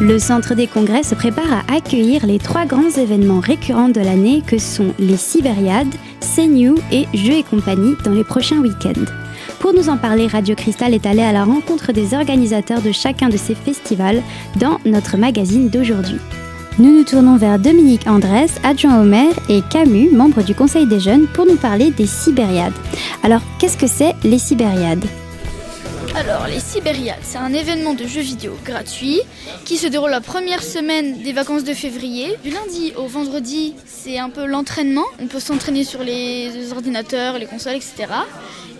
Le Centre des Congrès se prépare à accueillir les trois grands événements récurrents de l'année que sont les Sibériades, CNU et Jeux et compagnie dans les prochains week-ends. Pour nous en parler, Radio Cristal est allé à la rencontre des organisateurs de chacun de ces festivals dans notre magazine d'aujourd'hui. Nous nous tournons vers Dominique Andrès, adjoint au maire, et Camus, membre du Conseil des jeunes, pour nous parler des Sibériades. Alors, qu'est-ce que c'est les Sibériades? Alors, les Sibériades, c'est un événement de jeux vidéo gratuit qui se déroule la première semaine des vacances de février. Du lundi au vendredi, c'est un peu l'entraînement. On peut s'entraîner sur les ordinateurs, les consoles, etc.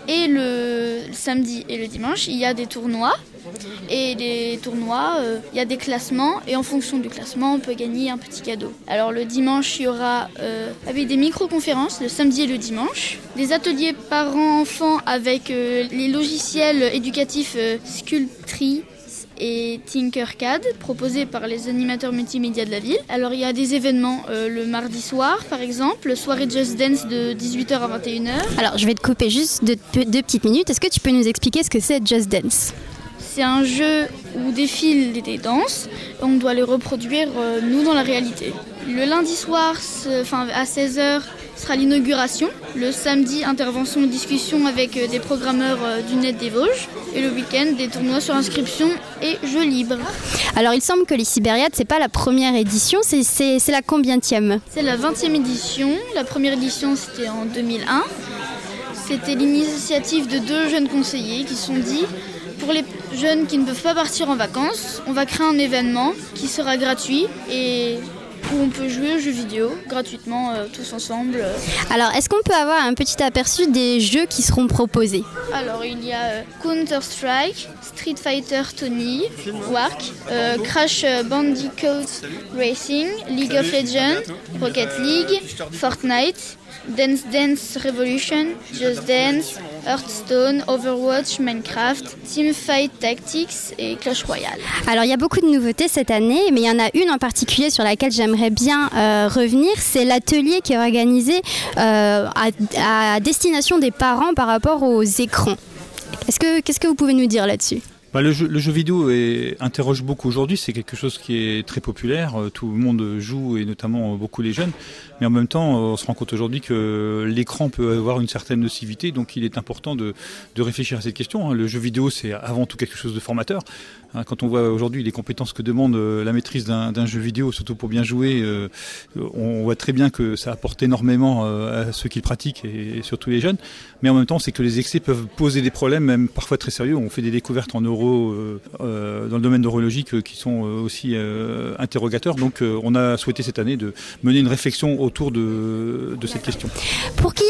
Et le samedi et le dimanche, il y a des tournois. Et les tournois, euh, il y a des classements. Et en fonction du classement, on peut gagner un petit cadeau. Alors le dimanche, il y aura euh, avec des micro-conférences, le samedi et le dimanche. Des ateliers parents-enfants avec euh, les logiciels éducatifs Sculptri, et Tinkercad, proposé par les animateurs multimédia de la ville. Alors il y a des événements le mardi soir, par exemple, soirée Just Dance de 18h à 21h. Alors je vais te couper juste deux, petites minutes. Est-ce que tu peux nous expliquer ce que c'est Just Dance? C'est un jeu où défilent des danses, on doit les reproduire euh, nous dans la réalité. Le lundi soir, enfin à 16h, sera l'inauguration. Le samedi, intervention, discussion avec euh, des programmeurs euh, du net des Vosges. Et le week-end, des tournois sur inscription et jeux libres. Alors il semble que les Sibériades, c'est pas la première édition, c'est la combienième? C'est la 20e édition. La première édition, c'était en 2001. C'était l'initiative de deux jeunes conseillers qui sont dit pour les jeunes qui ne peuvent pas partir en vacances, on va créer un événement qui sera gratuit et où on peut jouer aux jeux vidéo gratuitement euh, tous ensemble. Alors, est-ce qu'on peut avoir un petit aperçu des jeux qui seront proposés? Alors, il y a euh, Counter-Strike, Street Fighter Tony, Wark, euh, Crash Bandicoot Racing, League of Legends, Rocket League, Fortnite, Dance Dance Revolution, Just Dance, Hearthstone, Overwatch, Minecraft, Teamfight Tactics et Clash Royale. Alors il y a beaucoup de nouveautés cette année, mais il y en a une en particulier sur laquelle j'aimerais bien euh, revenir, c'est l'atelier qui est organisé euh, à, destination des parents par rapport aux écrans. Qu'est-ce que vous pouvez nous dire là-dessus? Bah, le, jeu, vidéo interroge beaucoup aujourd'hui, c'est quelque chose qui est très populaire, euh, tout le monde joue et notamment beaucoup les jeunes, mais en même temps on se rend compte aujourd'hui que l'écran peut avoir une certaine nocivité, donc il est important de, réfléchir à cette question. Hein. Le jeu vidéo c'est avant tout quelque chose de formateur, Hein, quand on voit aujourd'hui les compétences que demande euh, la maîtrise d'un jeu vidéo, surtout pour bien jouer, euh, on voit très bien que ça apporte énormément euh, à ceux qui le pratiquent et surtout les jeunes. Mais en même temps, c'est que les excès peuvent poser des problèmes, même parfois très sérieux. On fait des découvertes en neuro dans le domaine neurologique qui sont aussi interrogateurs. Donc, on a souhaité cette année de mener une réflexion autour de, cette question. Pour qui,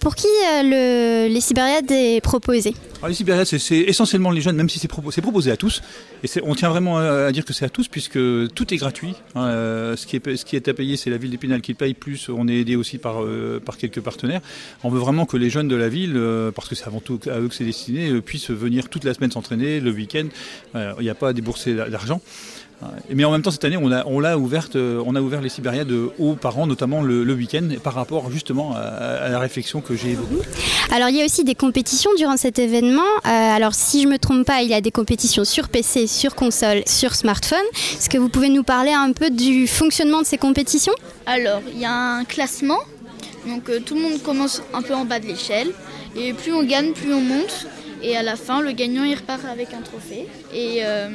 pour qui le, les Sibériades est proposé? Les Sibériades, c'est essentiellement les jeunes, même si c'est proposé à tous. Et on tient vraiment à, dire que c'est à tous puisque tout est gratuit. Hein, euh, ce, qui est, ce qui est à payer, c'est la ville d'Épinal qui paye, plus on est aidé aussi par, euh, par quelques partenaires. On veut vraiment que les jeunes de la ville, euh, parce que c'est avant tout à eux que c'est destiné, puissent venir toute la semaine s'entraîner, le week-end. Il n'y a pas à débourser d'argent. Mais en même temps, cette année, on a, on l'a ouverte, euh, on a ouvert les Sibériades aux parents, notamment le, week-end, par rapport justement à, la réflexion que j'ai évoquée. Alors, il y a aussi des compétitions durant cet événement. Euh, alors, si je ne me trompe pas, il y a des compétitions sur PC, sur console, sur smartphone. Est-ce que vous pouvez nous parler un peu du fonctionnement de ces compétitions? Alors, il y a un classement. Donc, euh, tout le monde commence un peu en bas de l'échelle. Et plus on gagne, plus on monte. Et à la fin, le gagnant il repart avec un trophée. Et euh,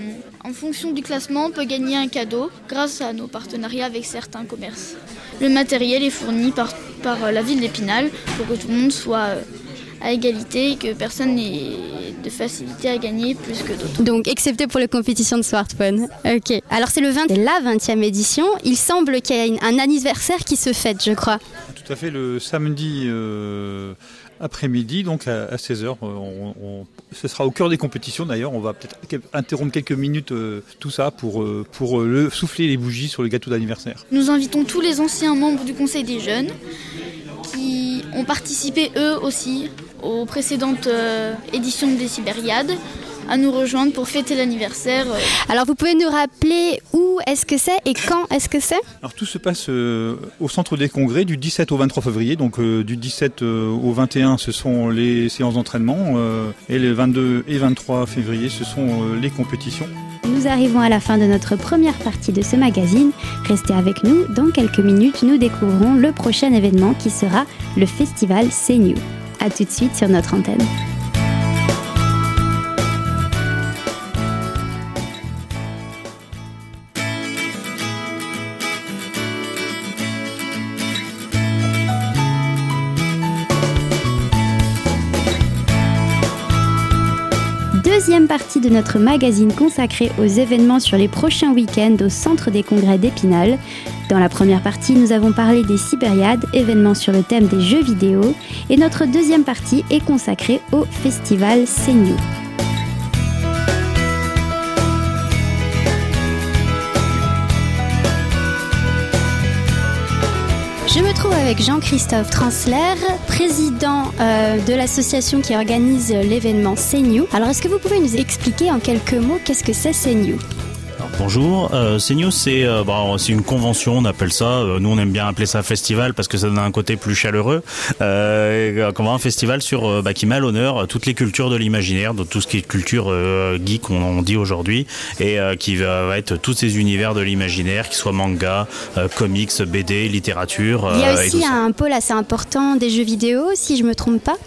en fonction du classement, on peut gagner un cadeau grâce à nos partenariats avec certains commerces. Le matériel est fourni par, par euh, la ville d'Épinal pour que tout le monde soit euh, à égalité et que personne n'ait de facilité à gagner plus que d'autres. Donc, excepté pour les compétitions de smartphone. Ok. Alors, c'est le 20, la 20e édition. Il semble qu'il y ait un anniversaire qui se fête, je crois. Tout à fait. Le samedi après-midi, donc à, 16h. Euh, ce sera au cœur des compétitions d'ailleurs. On va peut-être interrompre quelques minutes euh, tout ça pour, euh, pour le, souffler les bougies sur le gâteau d'anniversaire. Nous invitons tous les anciens membres du Conseil des jeunes qui ont participé eux aussi aux précédentes éditions des Sibériades à nous rejoindre pour fêter l'anniversaire. Euh. Alors vous pouvez nous rappeler où est-ce que c'est et quand est-ce que c'est? Alors tout se passe euh, au centre des congrès du 17 au 23 février. Donc euh, du 17 au 21 ce sont les séances d'entraînement et le 22 et 23 février ce sont les compétitions. nous arrivons à la fin de notre première partie de ce magazine. Restez avec nous, dans quelques minutes, nous découvrirons le prochain événement qui sera le festival New. A tout de suite sur notre antenne. Deuxième partie de notre magazine consacré aux événements sur les prochains week-ends au Centre des Congrès d'Épinal. Dans la première partie, nous avons parlé des Sibériades, événements sur le thème des jeux vidéo, et notre deuxième partie est consacrée au festival CNU. Jean-Christophe Transler, président euh, de l'association qui organise l'événement CNU. Alors, est-ce que vous pouvez nous expliquer en quelques mots qu'est-ce que c'est CNU Bonjour, euh, CNews c'est euh, bah, c'est une convention, on appelle ça. Euh, nous on aime bien appeler ça festival parce que ça donne un côté plus chaleureux. Euh, un festival sur euh, bah, qui met à l'honneur toutes les cultures de l'imaginaire, de tout ce qui est culture geek on, on dit aujourd'hui, et qui va, être tous ces univers de l'imaginaire, qui soient manga, comics, BD, littérature. Il y a aussi un pôle assez important des jeux vidéo, si je me trompe pas.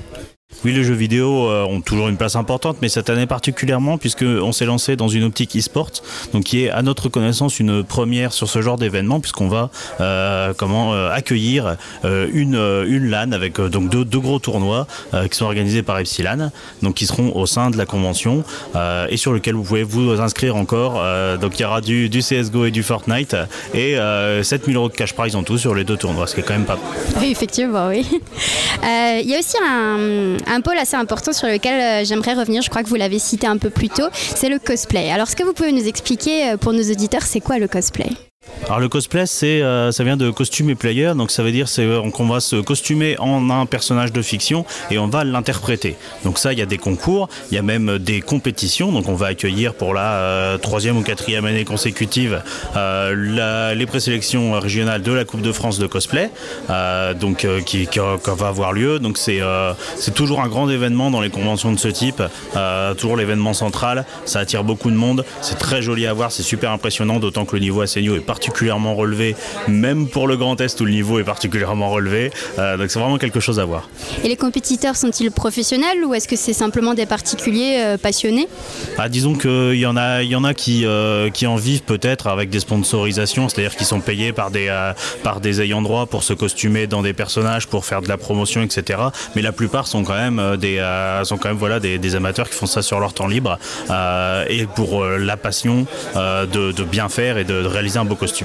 Oui, les jeux vidéo euh, ont toujours une place importante, mais cette année particulièrement, puisqu'on s'est lancé dans une optique e-sport, donc qui est à notre connaissance une première sur ce genre d'événement, puisqu'on va euh, comment euh, accueillir une, une LAN avec donc deux, deux, gros tournois qui sont organisés par Epsilon, donc qui seront au sein de la convention et sur lequel vous pouvez vous inscrire encore. donc il y aura du, du CSGO et du Fortnite et 7000 euros de cash prize en tout sur les deux tournois, ce qui est quand même pas. Oui, effectivement, oui. Il y a aussi un un pôle assez important sur lequel euh, j'aimerais revenir, je crois que vous l'avez cité un peu plus tôt, c'est le cosplay. Alors, est-ce que vous pouvez nous expliquer euh, pour nos auditeurs, c'est quoi le cosplay? Alors le cosplay, c'est euh, ça vient de costume et player, donc ça veut dire euh, qu'on va se costumer en un personnage de fiction et on va l'interpréter. Donc ça, il y a des concours, il y a même des compétitions, donc on va accueillir pour la euh, troisième ou quatrième année consécutive les présélections régionales de la Coupe de France de cosplay, donc qui, va avoir lieu. Donc c'est c'est toujours un grand événement dans les conventions de ce type, toujours l'événement central. Ça attire beaucoup de monde, c'est très joli à voir, c'est super impressionnant, d'autant que le niveau assez est pas particulièrement relevé, même pour le Grand Est où le niveau est particulièrement relevé. Euh, donc c'est vraiment quelque chose à voir. Et les compétiteurs sont-ils professionnels ou est-ce que c'est simplement des particuliers euh, passionnés? Ah, Disons qu'il y en a, il y en a qui, euh, qui en vivent peut-être avec des sponsorisations, c'est-à-dire qui sont payés par des, par des ayants droit pour se costumer dans des personnages, pour faire de la promotion, etc. Mais la plupart sont quand même des, sont quand même voilà des, des amateurs qui font ça sur leur temps libre et pour la passion de, de bien faire et de, de réaliser un beau costume.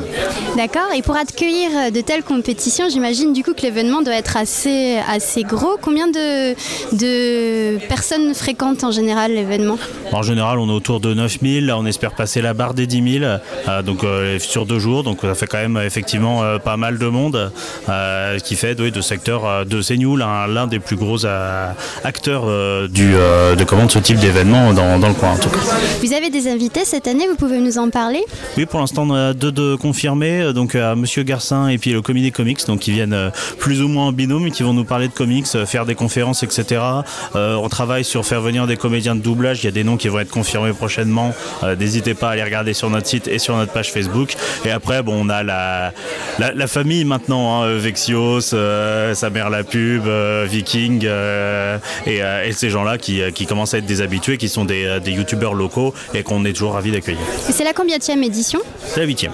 D'accord. Et pour accueillir euh, de telles compétitions, j'imagine du coup que l'événement doit être assez, assez gros. Combien de, de personnes fréquentent en général l'événement? En général, on est autour de 9000. Là, on espère passer la barre des 10 000 euh, donc, euh, sur deux jours. Donc ça fait quand même effectivement euh, pas mal de monde qui fait oui, de secteur de CNew l'un des plus gros acteurs du, de, comment, ce type d'événement dans, dans le coin en tout cas. Vous avez des invités cette année, vous pouvez nous en parler? Oui, pour l'instant, on a deux de confirmés, euh, donc à Monsieur Garcin et puis le Comité Comics, donc qui viennent euh, plus ou moins en binôme, qui vont nous parler de comics, euh, faire des conférences, etc. Euh, on travaille sur faire venir des comédiens de doublage. Il y a des noms qui vont être confirmés prochainement. Euh, N'hésitez pas à les regarder sur notre site et sur notre page Facebook. Et après, bon, on a la, la, la famille maintenant, hein, Vexios, euh, sa mère la pub, euh, Viking, euh, et, euh, et, ces gens-là qui, qui commencent à être des habitués, qui sont des, des youtubeurs locaux et qu'on est toujours ravis d'accueillir. C'est la combienième édition? C'est la huitième.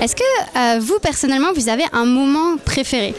Est-ce que euh, vous, personnellement, vous avez un moment préféré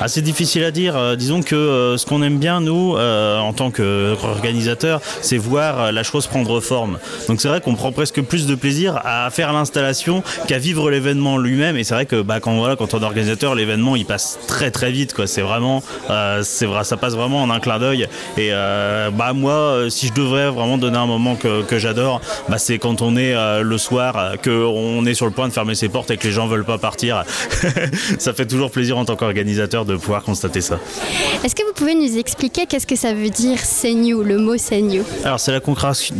ah, C'est difficile à dire. Euh, disons que euh, ce qu'on aime bien, nous, en tant qu'organisateurs, c'est voir la chose prendre forme. Donc c'est vrai qu'on prend presque plus de plaisir à faire l'installation qu'à vivre l'événement lui-même. Et c'est vrai que bah, quand, quand on est organisateur, l'événement, il passe très très vite. C'est vraiment, vrai, ça passe vraiment en un clin d'œil. Et bah, moi, si je devrais vraiment donner un moment que, que j'adore, bah, c'est quand on est le soir, qu'on est sur le point de fermer ses portes porte et que les gens veulent pas partir, ça fait toujours plaisir en tant qu'organisateur de pouvoir constater ça. Est-ce que vous pouvez nous expliquer qu'est-ce que ça veut dire Senyu, le mot Senyu? Alors c'est la,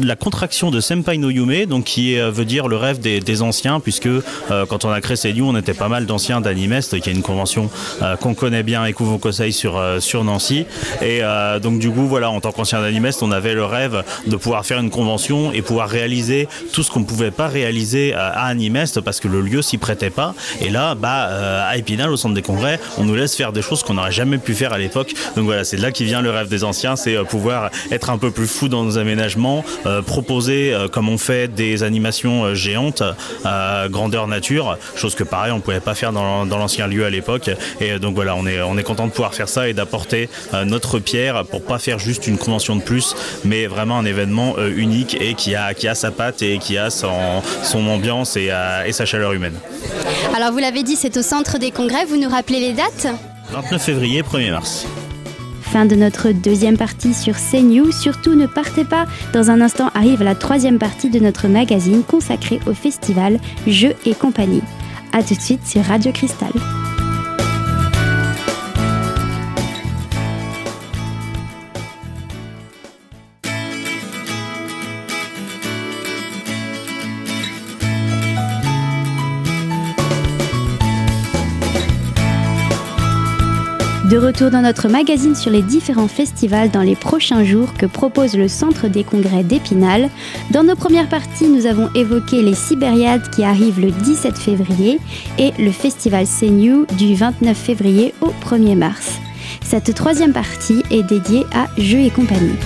la, contraction de Senpai no Yume, donc qui euh, veut dire le rêve des, anciens, puisque euh, quand on a créé Senyu, on était pas mal d'anciens d'Animest, qui est une convention euh, qu'on connaît bien, Ekuvo Kosei sur, sur Nancy. Et donc du coup, voilà, en tant qu'ancien d'Animest, on avait le rêve de pouvoir faire une convention et pouvoir réaliser tout ce qu'on ne pouvait pas réaliser à Animest parce que le lieu s'y prêtait pas. Et là, bah, à Épinal, au centre des congrès, on nous laisse faire des choses qu'on n'aurait jamais pu faire à l'époque. Donc voilà, c'est de là qui vient le rêve des anciens, c'est pouvoir être un peu plus fou dans nos aménagements, proposer, comme on fait, des animations géantes grandeur nature, chose que pareil on pouvait pas faire dans, l'ancien lieu à l'époque. Et donc voilà, on est, on est content de pouvoir faire ça et d'apporter notre pierre pour pas faire juste une convention de plus, mais vraiment un événement unique et qui a, qui a sa patte et qui a son, son ambiance et sa chaleur humaine. Alors vous l'avez dit, c'est au centre des congrès, vous nous rappelez les dates? 29 février, 1er mars. Fin de notre deuxième partie sur CNews. Surtout ne partez pas. Dans un instant arrive la troisième partie de notre magazine consacrée au festival Jeux et compagnie. A tout de suite sur Radio Cristal. De retour dans notre magazine sur les différents festivals dans les prochains jours que propose le Centre des congrès d'Épinal. Dans nos premières parties, nous avons évoqué les Sibériades qui arrivent le 17 février et le festival CNU du 29 février au 1er mars. Cette troisième partie est dédiée à Jeux et compagnie.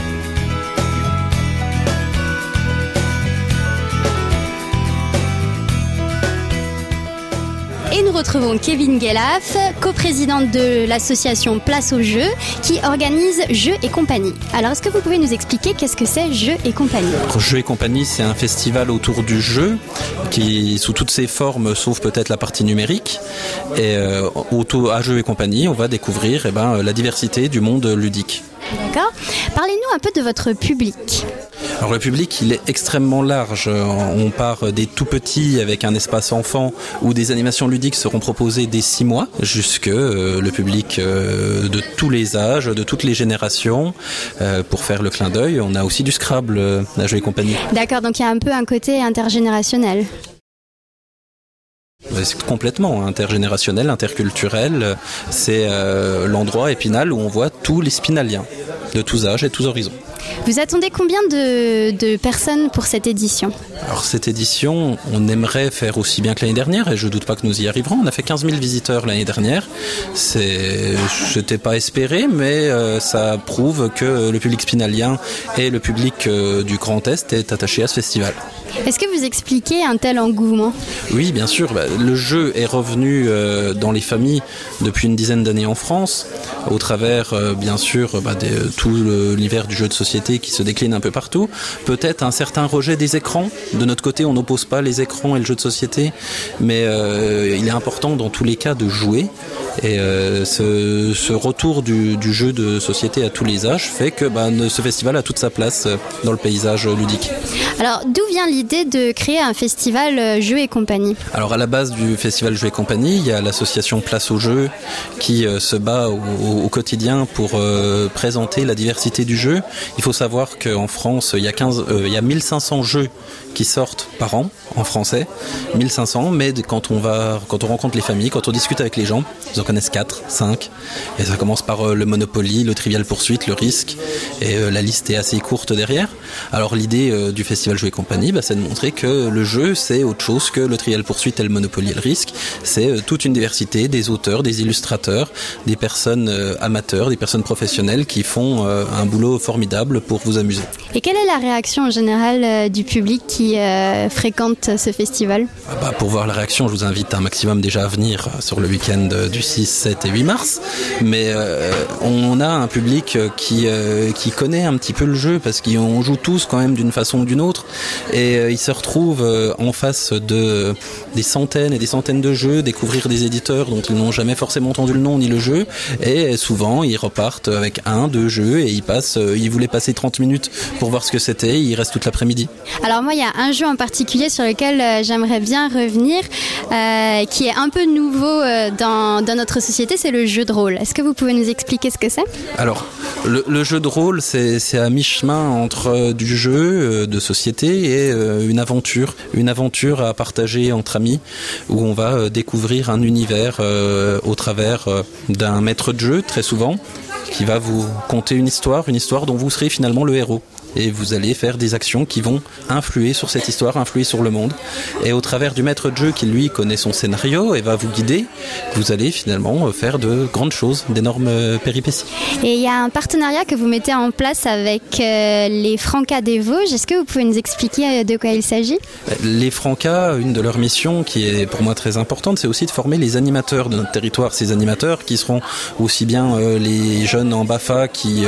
Nous retrouvons Kevin Gelaf, coprésidente de l'association Place aux Jeux, qui organise Jeux et compagnie. Alors, est-ce que vous pouvez nous expliquer qu'est-ce que c'est Jeux et compagnie? Jeux et compagnie, c'est un festival autour du jeu, qui sous toutes ses formes, sauf peut-être la partie numérique. Et euh, autour à Jeux et compagnie, on va découvrir eh ben, la diversité du monde ludique. D'accord. Parlez-nous un peu de votre public. Alors le public, il est extrêmement large. On part des tout petits avec un espace enfant où des animations ludiques seront proposées dès 6 mois jusque euh, le public euh, de tous les âges, de toutes les générations. Euh, pour faire le clin d'œil, on a aussi du Scrabble à jouer compagnie. D'accord, donc il y a un peu un côté intergénérationnel. C'est complètement intergénérationnel, interculturel. C'est l'endroit épinal où on voit tous les spinaliens de tous âges et tous horizons. Vous attendez combien de, personnes pour cette édition? Alors cette édition, on aimerait faire aussi bien que l'année dernière et je doute pas que nous y arriverons. On a fait 15 000 visiteurs l'année dernière. C'est, n'étais pas espéré, mais euh, ça prouve que le public spinalien et le public euh, du Grand Est est attaché à ce festival. Est-ce que vous expliquez un tel engouement? Oui, bien sûr. Bah, le jeu est revenu euh, dans les familles depuis une dizaine d'années en France, au travers, bien sûr, bah, de tout l'univers du jeu de société qui se décline un peu partout. Peut-être un certain rejet des écrans. De notre côté, on n'oppose pas les écrans et le jeu de société, mais euh, il est important dans tous les cas de jouer. Et euh, ce, retour du, jeu de société à tous les âges fait que bah, ce festival a toute sa place euh, dans le paysage ludique. Alors, d'où vient l'idée de créer un festival Jeux et compagnie? Alors, à la base du festival Jeux et compagnie, il y a l'association Place au jeu qui se bat au, quotidien pour présenter la diversité du jeu. Il faut savoir qu'en France, il y, a 15, euh, il y a 1500 jeux qui sortent par an en français, 1500, mais quand on rencontre les familles, quand on discute avec les gens, ils en connaissent 4, 5, et ça commence par euh, le Monopoly, le Trivial Poursuite, le Risque, et euh, la liste est assez courte derrière. Alors l'idée du festival Jouer Compagnie, bah, c'est de montrer que le jeu, c'est autre chose que le Trivial Poursuite et le Monopoly et le Risque, c'est toute une diversité des auteurs, des illustrateurs, des personnes amateurs, des personnes professionnelles qui font un boulot formidable pour vous amuser. Et quelle est la réaction en général euh, du public qui euh, fréquente ce festival? Ah bah, Pour voir la réaction, je vous invite un maximum déjà à venir euh, sur le week-end du 6 6, 7 et 8 mars. Mais on a un public qui, qui connaît un petit peu le jeu parce qu'on joue tous quand même d'une façon ou d'une autre. Et ils se retrouvent en face de des centaines et des centaines de jeux, découvrir des éditeurs dont ils n'ont jamais forcément entendu le nom ni le jeu. Et souvent, ils repartent avec un, deux jeux et ils passent, ils voulaient passer 30 minutes pour voir ce que c'était. Ils restent toute l'après-midi. Alors moi, il y a un jeu en particulier sur lequel euh, j'aimerais bien revenir, euh, qui est un peu nouveau euh, dans, notre société, c'est le jeu de rôle. Est-ce que vous pouvez nous expliquer ce que c'est? Alors, le, jeu de rôle, c'est à mi-chemin entre du jeu de société et une aventure, une aventure à partager entre amis, où on va découvrir un univers au travers d'un maître de jeu, très souvent, qui va vous conter une histoire, une histoire dont vous serez finalement le héros et vous allez faire des actions qui vont influer sur cette histoire, influer sur le monde. Et au travers du maître de jeu qui lui connaît son scénario et va vous guider, vous allez finalement faire de grandes choses, d'énormes péripéties. Et il y a un partenariat que vous mettez en place avec euh, les Francas des Vosges. Est-ce que vous pouvez nous expliquer euh, de quoi il s'agit? Les Francas, une de leurs missions qui est pour moi très importante, c'est aussi de former les animateurs de notre territoire. Ces animateurs qui seront aussi bien euh, les jeunes en BAFA qui,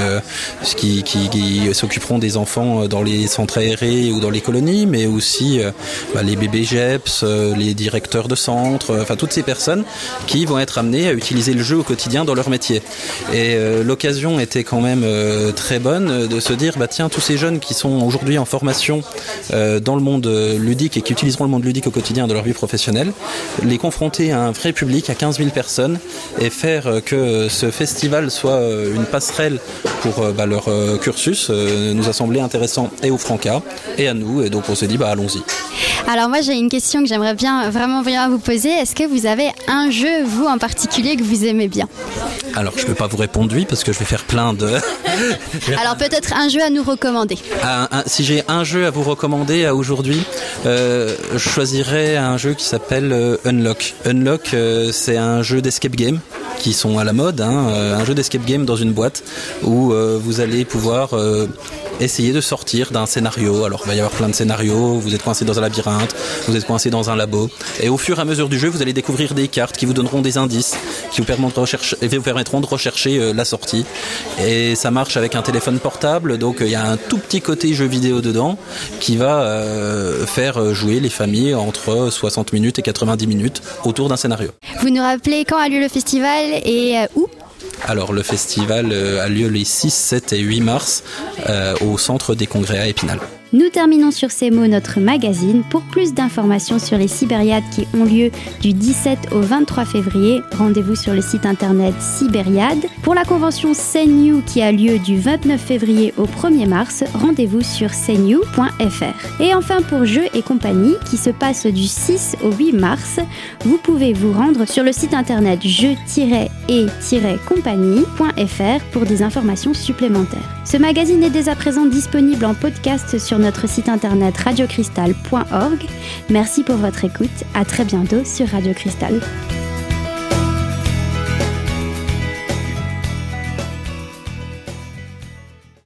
qui, qui, qui s'occuperont des enfants euh, dans les centres aérés ou dans les colonies, mais aussi euh, bah, les bébés GEPS, euh, les directeurs de centres, enfin toutes ces personnes qui vont être amenées à utiliser le jeu au quotidien dans leur métier. Et l'occasion était quand même très bonne de se dire, bah tiens, tous ces jeunes qui sont aujourd'hui en formation dans le monde ludique et qui utiliseront le monde ludique au quotidien dans leur vie professionnelle, les confronter à un vrai public, à 15 000 personnes, et faire que ce festival soit une passerelle pour bah, leur cursus nous semblé intéressant et au Franca et à nous. Et donc on s'est dit, bah allons-y. Alors moi j'ai une question que j'aimerais bien vraiment bien vous poser. Est-ce que vous avez un jeu, vous en particulier, que vous aimez bien? Alors je ne peux pas vous répondre oui parce que je vais faire plein de... Alors peut-être un jeu à nous recommander. si j'ai un jeu à vous recommander à aujourd'hui, euh, je choisirais un jeu qui s'appelle euh, Unlock. Unlock euh, c'est un jeu d'escape game qui sont à la mode, hein, un jeu d'escape game dans une boîte où vous allez pouvoir essayer de sortir d'un scénario. Alors, il va y avoir plein de scénarios. Vous êtes coincé dans un labyrinthe, vous êtes coincé dans un labo. Et au fur et à mesure du jeu, vous allez découvrir des cartes qui vous donneront des indices, qui vous permettront de rechercher, vous permettront de rechercher euh, la sortie. Et ça marche avec un téléphone portable. Donc, euh, il y a un tout petit côté jeu vidéo dedans qui va euh, faire jouer les familles entre 60 minutes et 90 minutes autour d'un scénario. Vous nous rappelez quand a lieu le festival et où? Alors le festival a lieu les 6, 7 et 8 mars au centre des congrès à Épinal. Nous terminons sur ces mots notre magazine. Pour plus d'informations sur les Sibériades qui ont lieu du 17 au 23 février, rendez-vous sur le site internet Sibériade. Pour la convention CNU qui a lieu du 29 février au 1er mars, rendez-vous sur cnu.fr. Et enfin pour Jeux et compagnie qui se passe du 6 au 8 mars, vous pouvez vous rendre sur le site internet jeux-et-compagnie.fr pour des informations supplémentaires. Ce magazine est dès à présent disponible en podcast sur notre site internet radiocristal.org. Merci pour votre écoute. À très bientôt sur Radio Cristal.